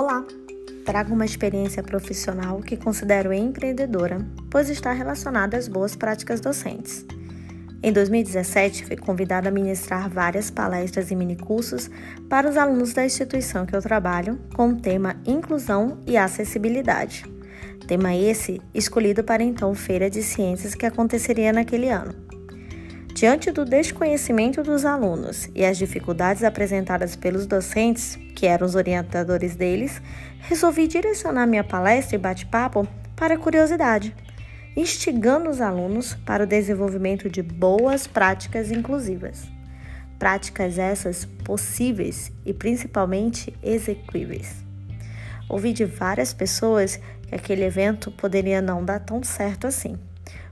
Olá! Trago uma experiência profissional que considero empreendedora, pois está relacionada às boas práticas docentes. Em 2017, fui convidada a ministrar várias palestras e minicursos para os alunos da instituição que eu trabalho, com o tema Inclusão e Acessibilidade. Tema esse escolhido para então Feira de Ciências que aconteceria naquele ano. Diante do desconhecimento dos alunos e as dificuldades apresentadas pelos docentes, que eram os orientadores deles, resolvi direcionar minha palestra e bate-papo para a curiosidade, instigando os alunos para o desenvolvimento de boas práticas inclusivas. Práticas essas possíveis e principalmente execuíveis. Ouvi de várias pessoas que aquele evento poderia não dar tão certo assim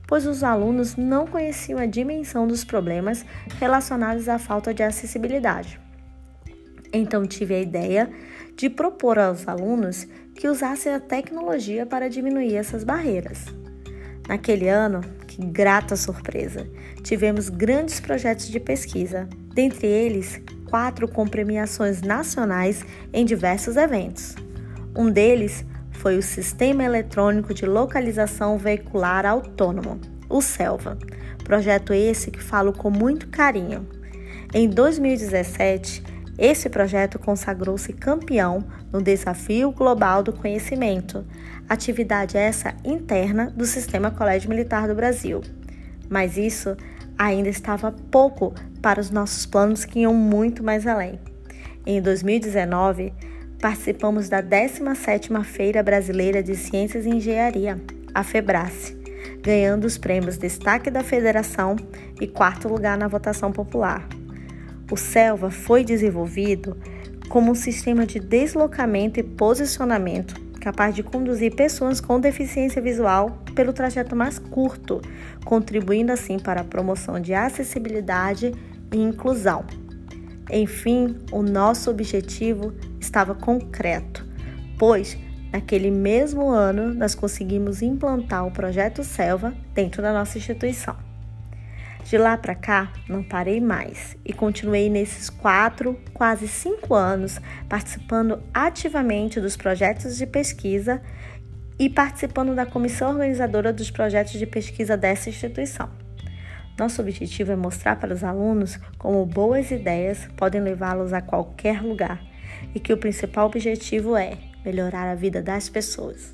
pois os alunos não conheciam a dimensão dos problemas relacionados à falta de acessibilidade. Então tive a ideia de propor aos alunos que usassem a tecnologia para diminuir essas barreiras. Naquele ano, que grata surpresa, tivemos grandes projetos de pesquisa, dentre eles quatro com premiações nacionais em diversos eventos. Um deles foi o Sistema Eletrônico de Localização Veicular Autônomo, o SELVA. Projeto esse que falo com muito carinho. Em 2017, esse projeto consagrou-se campeão no Desafio Global do Conhecimento, atividade essa interna do Sistema Colégio Militar do Brasil. Mas isso ainda estava pouco para os nossos planos que iam muito mais além. Em 2019, participamos da 17ª Feira Brasileira de Ciências e Engenharia, a FEBRACE, ganhando os prêmios Destaque da Federação e quarto lugar na votação popular. O Selva foi desenvolvido como um sistema de deslocamento e posicionamento capaz de conduzir pessoas com deficiência visual pelo trajeto mais curto, contribuindo assim para a promoção de acessibilidade e inclusão. Enfim, o nosso objetivo estava concreto, pois naquele mesmo ano nós conseguimos implantar o projeto Selva dentro da nossa instituição. De lá para cá, não parei mais e continuei nesses quatro, quase cinco anos participando ativamente dos projetos de pesquisa e participando da comissão organizadora dos projetos de pesquisa dessa instituição. Nosso objetivo é mostrar para os alunos como boas ideias podem levá-los a qualquer lugar e que o principal objetivo é melhorar a vida das pessoas.